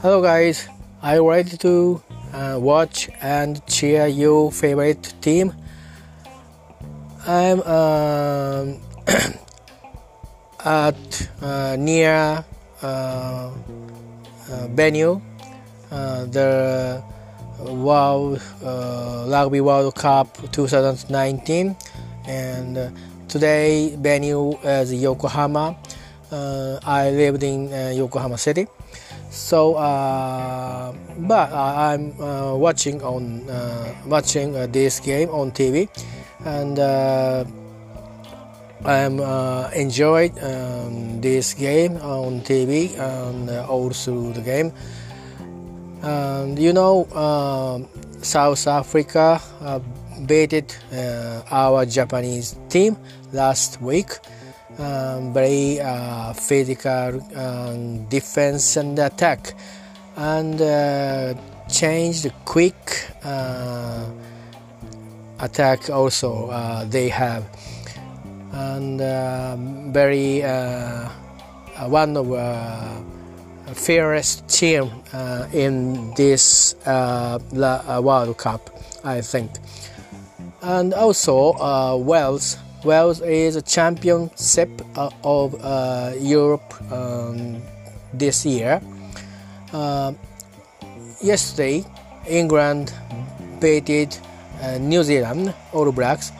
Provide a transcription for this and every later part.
Hello guys, you ready to uh, watch and cheer your favorite team? I'm um, at uh, near uh, uh, venue, uh, the World uh, Rugby World Cup 2019, and today venue is Yokohama. Uh, I lived in uh, Yokohama City, so uh, but I'm uh, watching on uh, watching uh, this game on TV, and uh, I'm uh, enjoyed um, this game on TV and uh, all through the game. And you know, South Africa beat uh, our Japanese team last week. Um, very uh, physical um, defense and attack, and uh, changed quick uh, attack. Also, uh, they have and um very uh, one of uh, fairest team in this World Cup, I think. And also uh, Wales. Wales is a championship uh, of uh, Europe um, this year. Uh, yesterday, England beat uh, New Zealand All Blacks,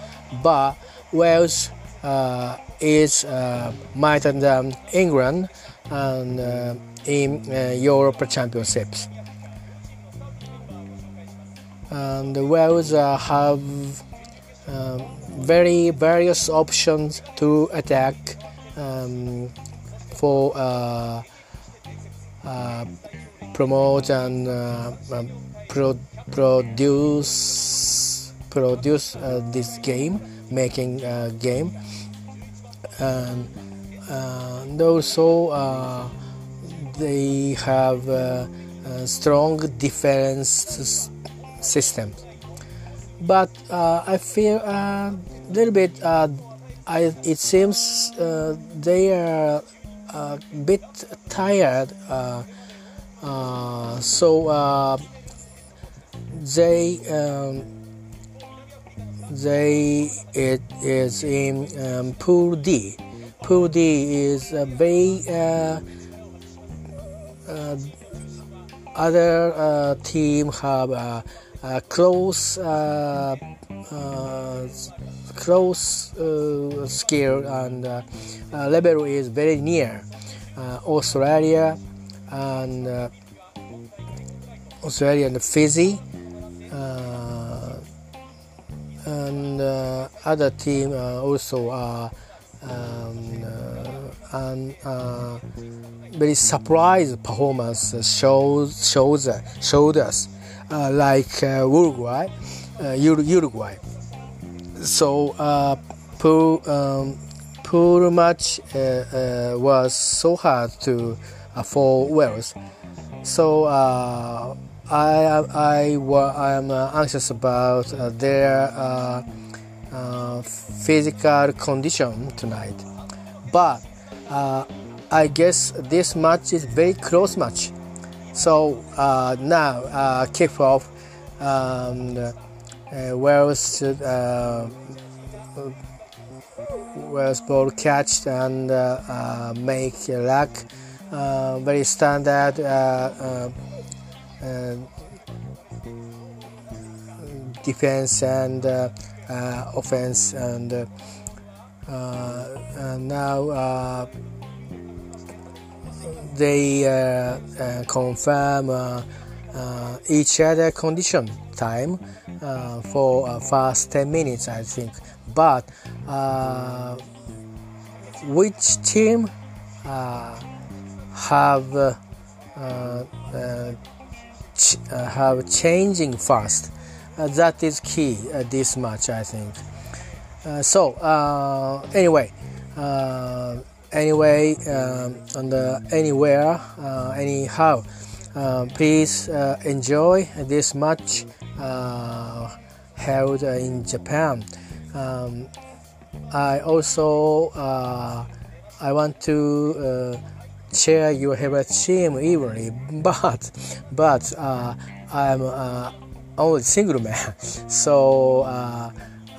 but Wales uh, is uh, mightier than England and uh, in Europe Championships. And Wales have um, very various options to attack um, for uh, uh, promote and uh, um, pro- produce produce uh, this game making uh, game. And, uh, and also uh, they have uh, strong defense system but uh, I feel a little bit uh, I, it seems uh, they are a bit tired uh, uh, so uh, they um, they it is in um, pool D. Pool D is a very uh, uh, other uh, team have a close uh, uh, close uh, skill and uh, uh, level is very near uh, Australia and uh, Australia and Fiji. Uh, and uh, other team uh, also are um, uh, and uh, very surprise performance shows shows uh, showed us uh, like uh, Uruguay, uh, Uruguay. So uh, poor um, poor match uh, uh, was so hard to uh, for Wales. So uh, I I I am uh, anxious about uh, their uh, uh, physical condition tonight, but uh, I guess this match is very close match. So uh, now uh, kickoff um, uh, where's uh, where's ball catched and uh, uh, make luck uh, very standard defense and offense and, and now they uh, uh, confirm uh, uh each other condition time uh, for uh, first 10 minutes I think but which team have ch- have changing fast. That is key this match, I think. So anyway, uh, anyway, um, and uh, anywhere, uh, anyhow, uh, please uh, enjoy this match uh, held in Japan. Um, I also uh, I want to cheer your favorite team evenly, but but I'm only single man, so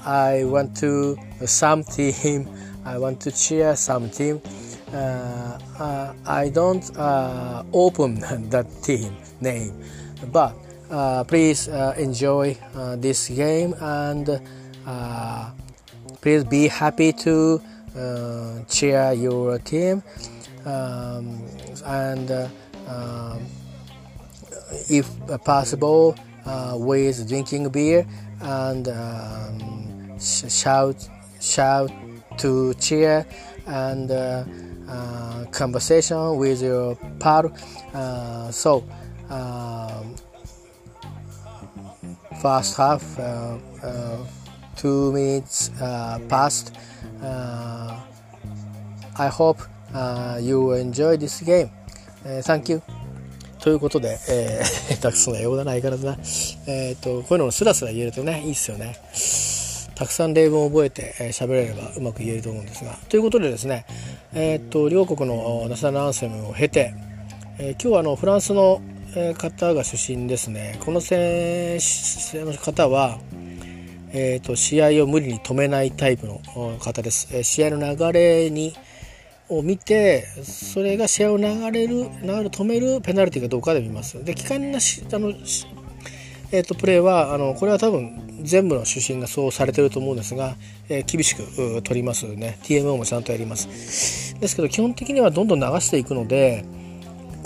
I want to some team. I want to cheer some team. Uh, uh, I don't uh, open that team name, but please enjoy this game and please be happy to cheer your team um, and if possible with drinking beer and um, shout shout to cheer and uh, uh, conversation with your pal. Uh, so um, first half, two minutes passed. I hope you enjoy this game. thank you. ということで、えー、たくさんの英語だな、相変わらずな。えっ、ー、と、こういうのをスラスラ言えるとね、いいっすよね。たくさん例文を覚えて喋、えー、れればうまく言えると思うんですが。ということでですね、えー、っと両国のナショナルアンセムを経て、えー、今日はあのフランスの方が出身ですね。この選手の方は、えーと、試合を無理に止めないタイプの方です。え試合の流れにを見てそれが試合を流れる流れ止めるペナルティかどうかで見ます。で危険なしあのえーと、プレーはあのこれは多分全部の主審がそうされてると思うんですが、えー、厳しく取りますね。TMO もちゃんとやります。ですけど基本的にはどんどん流していくので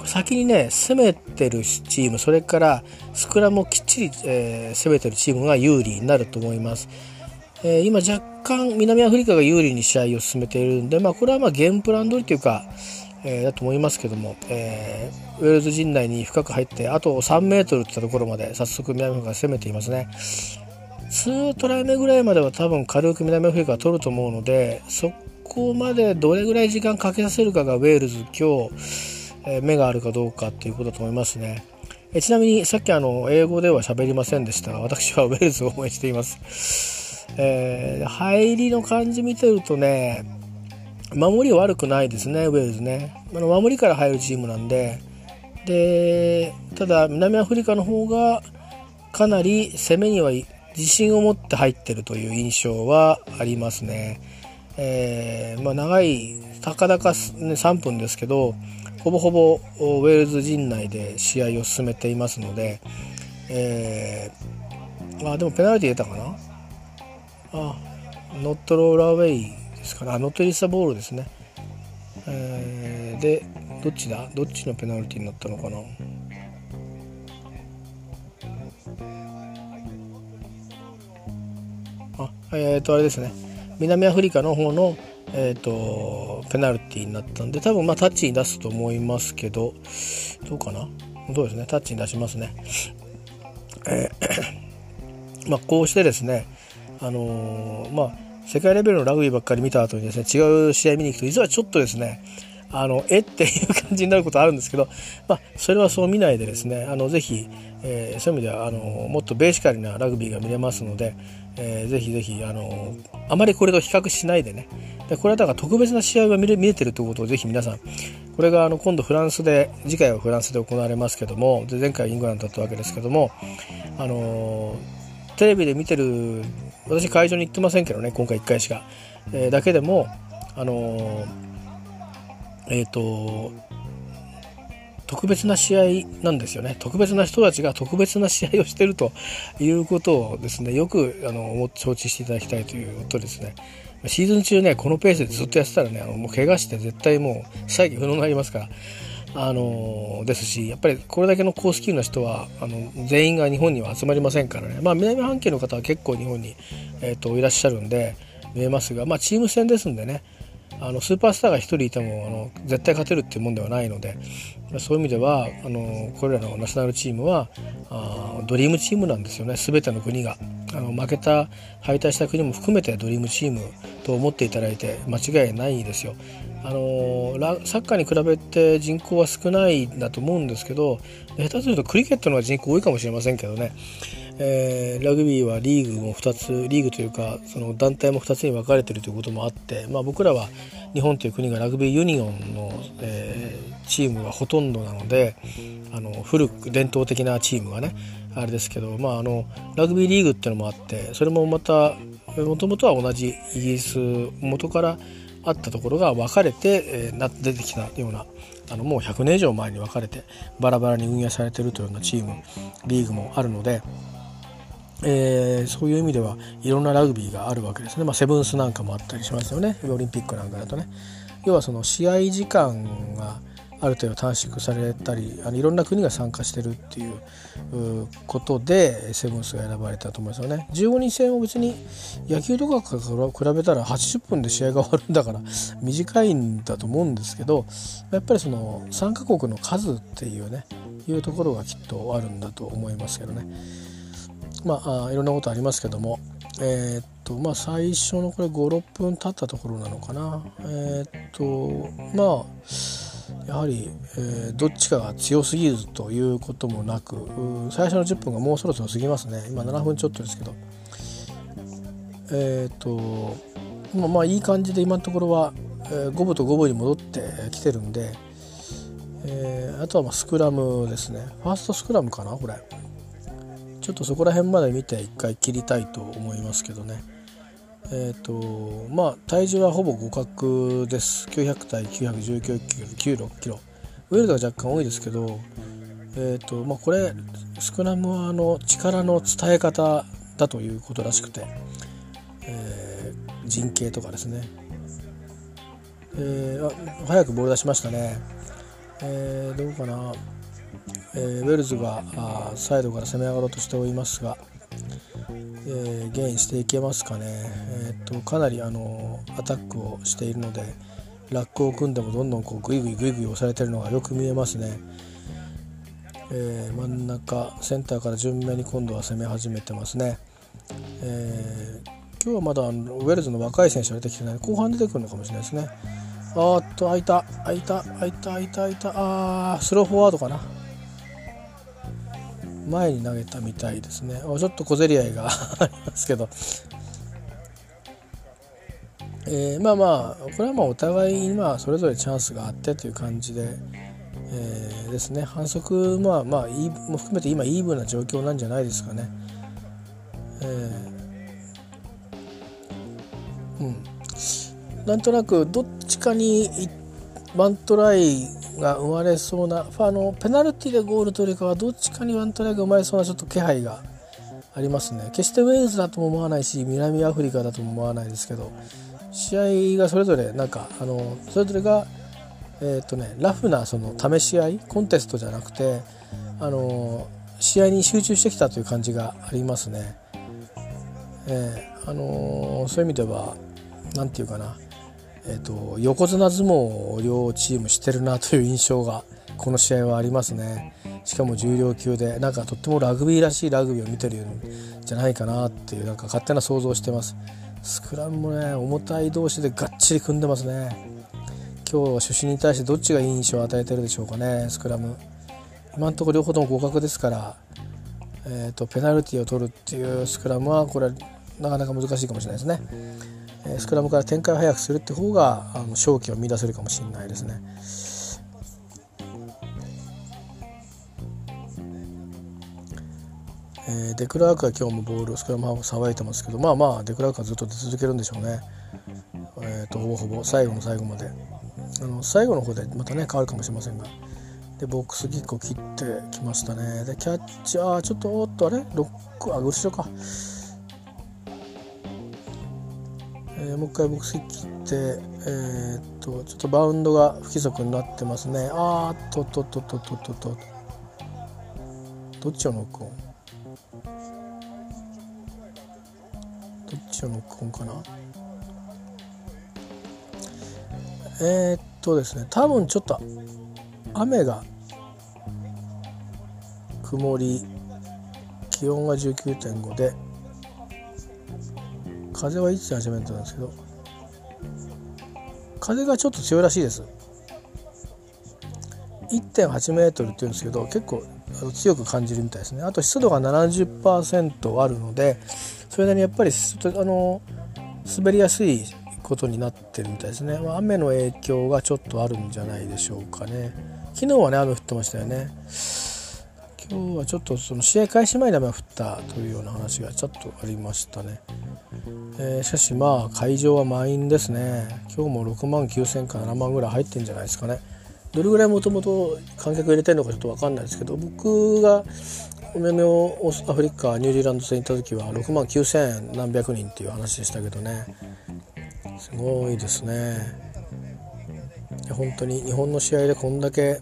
先にね攻めてるチームそれからスクラムをきっちり、えー、攻めてるチームが有利になると思います、えー、今若干南アフリカが有利に試合を進めているんで、まあ、これはまあゲームプラン通りというかえー、だと思いますけども、えー、ウェールズ陣内に深く入ってあと3メートルってところまで早速南アフリカが攻めていますね。2トライ目ぐらいまでは多分軽く南アフリカが取ると思うのでそこまでどれぐらい時間かけさせるかがウェールズ今日、えー、目があるかどうかっていうことだと思いますね。えちなみにさっきあの英語では喋りませんでしたが私はウェールズを応援しています、えー、入りの感じ見てるとね守りは悪くないですね、ウェールズね。あの守りから入るチームなんで、で、ただ南アフリカの方がかなり攻めには自信を持って入ってるという印象はありますね。えー、まあ、長い、たかだか、ね、3分ですけど、ほぼほぼウェールズ陣内で試合を進めていますので、えー、あ、でもペナルティー出たかな？あ、ノットローラーウェイですからあのトリサボールですね、えー、でどっちだ？どっちのペナルティになったのかな？あえっ、ー、とあれですね。南アフリカの方のえーと、ペナルティになったんで多分まあタッチに出すと思いますけどどうかな？そうですね？タッチに出しますね、えーまあ、こうしてですねあのー、まあ世界レベルのラグビーばっかり見た後にですね、違う試合見に行くと、実はちょっとですね、あの、えっていう感じになることあるんですけど、まあ、それはそう見ないでですね、あの、ぜひ、えー、そういう意味では、あの、もっとベーシカルなラグビーが見れますので、えー、ぜひぜひ、あの、あまりこれと比較しないでね、でこれはだから特別な試合が見れ見れてるということをぜひ皆さん、これがあの今度フランスで、次回はフランスで行われますけども、で前回イングランドだったわけですけども、あのテレビで見てる私会場に行ってませんけどね今回1回しか、えー、だけでもあのー、えっ、ー、と特別な試合なんですよね。特別な人たちが特別な試合をしてるということをですねよくあの承知していただきたいということですね。シーズン中ねこのペースでずっとやってたらねあのもう怪我して絶対もう再起不能になりますから。あのですしやっぱりこれだけの高スキルの人はあの全員が日本には集まりませんからね、まあ、南半球の方は結構日本に、えーと、いらっしゃるんで見えますが、まあ、チーム戦ですんでね。あのスーパースターが1人いてもあの絶対勝てるっていうもんではないのでそういう意味ではあのこれらのナショナルチームはあドリームチームなんですよね。全ての国が。あの負けた敗退した国も含めてドリームチームと思っていただいて間違いないですよ。あのサッカーに比べて人口は少ないんだと思うんですけど下手するとクリケットの方が人口多いかもしれませんけどね、えー、ラグビーはリーグも2つリーグというかその団体も2つに分かれてるということもあって、まあ、僕らは日本という国がラグビーユニオンの、えー、チームがほとんどなのであの古く伝統的なチームがねあれですけど、まあ、あのラグビーリーグっていうのもあってそれもまたもともとは同じイギリス元からあったところが分かれて、えー、出てきたようなあのもう100年以上前に分かれてバラバラに運営されてるというようなチームリーグもあるので、えー、そういう意味ではいろんなラグビーがあるわけですね、まあ、セブンスなんかもあったりしますよね。オリンピックなんかだとね。要はその試合時間がある程度短縮されたりあのいろんな国が参加してるっていうことでセブンスが選ばれたと思いますよね。15人制も別に野球とかから比べたら80分で試合が終わるんだから短いんだと思うんですけどやっぱりその参加国の数っていうねいうところがきっとあるんだと思いますけどね。まあいろんなことありますけどもえー、っとまあ最初のこれ56分経ったところなのかな。えー、っとまあやはり、えー、どっちかが強すぎるということもなく最初の10分がもうそろそろ過ぎますね。今7分ちょっとですけど。えっ、とまあまあいい感じで今のところは、えー、5分と5分に戻ってきてるんで、えー、あとはまあスクラムですね。ファーストスクラムかなこれ。ちょっとそこら辺まで見て一回切りたいと思いますけどね。えっ、ー、とまあ体重はほぼ互角です。900対919キロ96キロ。ウェルダー若干多いですけどえっ、ー、とまあこれスクラムはあの力の伝え方だということらしくて、えー、陣形とかですね、えー、早くボール出しましたね、えー、どうかな、えー、ウェルズがサイドから攻め上がろうとしておりますがえー、ゲインしていけますかね、えーと、かなりあのアタックをしているのでラックを組んでもどんどんこうグイグイグイグイ押されてるのがよく見えますね、えー、真ん中センターから順目に今度は攻め始めてますね、えー、今日はまだウェルズの若い選手が出てきてない後半出てくるのかもしれないですね。あーっと開いた開いた開いた開いた開いたあースローフォワードかな。前に投げたみたいですね。ちょっと小競り合いが ありますけど、えー、まあまあこれはまあお互いにまあそれぞれチャンスがあってという感じで、えー、ですね。反則まあまあも含めて今イーブンな状況なんじゃないですかね。えー、うん。なんとなくどっちかにワントライが生まれそうなあのペナルティでゴールというかはどっちかにワントライが生まれそうなちょっと気配がありますね決してウェールズだとも思わないし南アフリカだとも思わないですけど試合がそれぞれなんかあのそれぞれがえっ、ー、とねラフなその試し合いコンテストじゃなくてあの試合に集中してきたという感じがありますね。えー、あのそういう意味では何て言うかなえーと、横綱相撲を両チームしてるなという印象がこの試合はありますね。しかも重量級でなんかとってもラグビーらしいラグビーを見てるんじゃないかなっていうなんか勝手な想像をしてます。スクラムもね重たい同士でがっちり組んでますね。今日は主審に対してどっちがいい印象を与えてるでしょうかねスクラム。今のところ両方とも互角ですから、えーとペナルティを取るっていうスクラムはこれなかなか難しいかもしれないですね。スクラムから展開を早くするって方があの勝機を見出せるかもしれないですね。え、デクラークは今日もボールスクラムハーフさばいてますけどまあまあデクラークはずっと出続けるんでしょうね。えーと、ほぼほぼ最後の最後まで。あの最後の方でまたね変わるかもしれませんが。でボックスキックを切ってきましたね。でキャッチあーちょっとおっとあれ？ロックあ後ろか。えー、もう一回僕切ってえー、っとちょっとバウンドが不規則になってますね。あーっととととととと。どっちをノックオン？どっちをノックオンかな？えー、っとですね多分ちょっと雨が曇り気温が19.5で風はいつ始めたんですけど風がちょっと強いらしいです。1.8メートルっていうんですけど結構強く感じるみたいですね。あと湿度が70%あるのでそれなりにやっぱりあの滑りやすいことになってるみたいですね、まあ、雨の影響がちょっとあるんじゃないでしょうかね。昨日はね雨降ってましたよね。今日はちょっとその試合開始前に雨が降ったというような話がちょっとありましたね、えー、しかしまあ会場は満員ですね。今日も6万9000か7万ぐらい入ってんじゃないですかね。どれぐらいもともと観客入れてるのかちょっと分かんないですけど僕が南アフリカニュージーランド戦行った時は6万9,000何百人っていう話でしたけどね。すごいですね。本当に日本の試合でこんだけ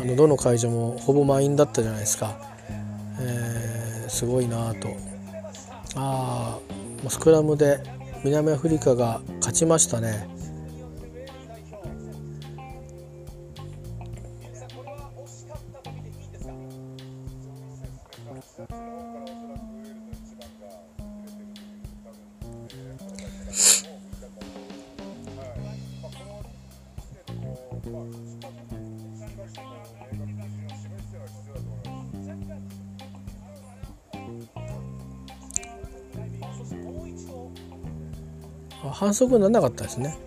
あのどの会場もほぼ満員だったじゃないですか、えー、すごいなと。あスクラムで南アフリカが勝ちましたね。反則にならなかったですね。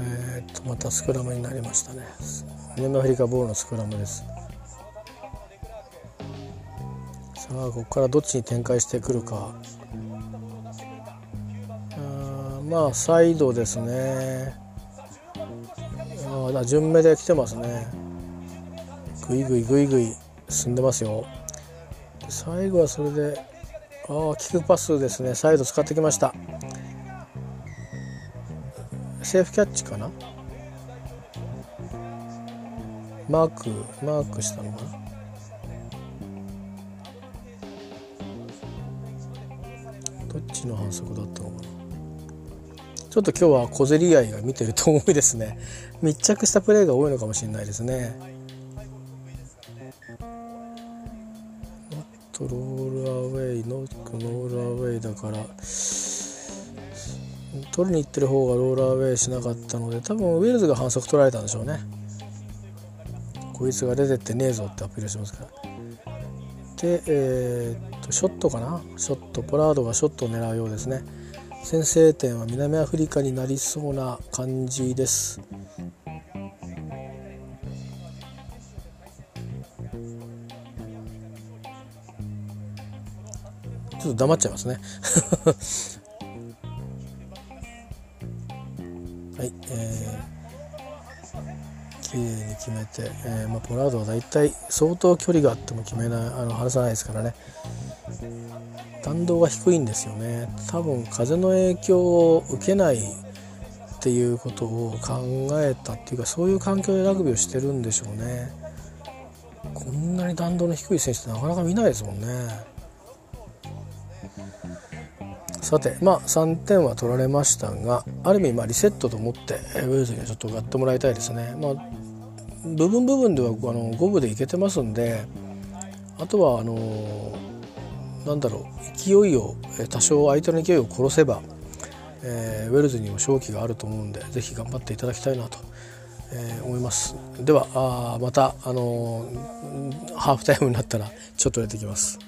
えっとまたスクラムになりましたね。南アフリカボールのスクラムです。さあここからどっちに展開してくるか。まあサイドですね。あ順目で来てますね。ぐいぐいぐいぐい進んでますよ。最後はそれでああキックパスですね。サイド使ってきました。セーフキャッチかな？マークマークしたのかな？どっちの反則だったのかな？ちょっと今日は小競り合いが見てると多いですね。密着したプレーが多いのかもしれないですね。ノットロールアウェイノックロールアウェイだから取りに行ってる方がロールアウェイしなかったので多分ウェールズが反則取られたんでしょうね。こいつが出てってねえぞってアピールしますから。でえー、っとショットかな？ショットポラードがショットを狙うようですね。先制点は南アフリカになりそうな感じです。ちょっと黙っちゃいますね はい、えー、綺麗に決めて、えーまあ、ポラードは大体相当距離があっても決めないあの離さないですからね弾道が低いんですよね。多分風の影響を受けないっていうことを考えたっていうかそういう環境でラグビーをしてるんでしょうね。こんなに弾道の低い選手ってなかなか見ないですもんね。さてまあ3点は取られましたがある意味まあリセットと思ってウェールズにはちょっとやってもらいたいですね。まあ部分部分ではあの5分でいけてますんであとはあのなんだろう勢いを多少相手の勢いを殺せば、えー、ウェルズにも勝機があると思うんで是非頑張っていただきたいなと、えー、思いますではあまた、あのー、ハーフタイムになったらちょっと出てきます。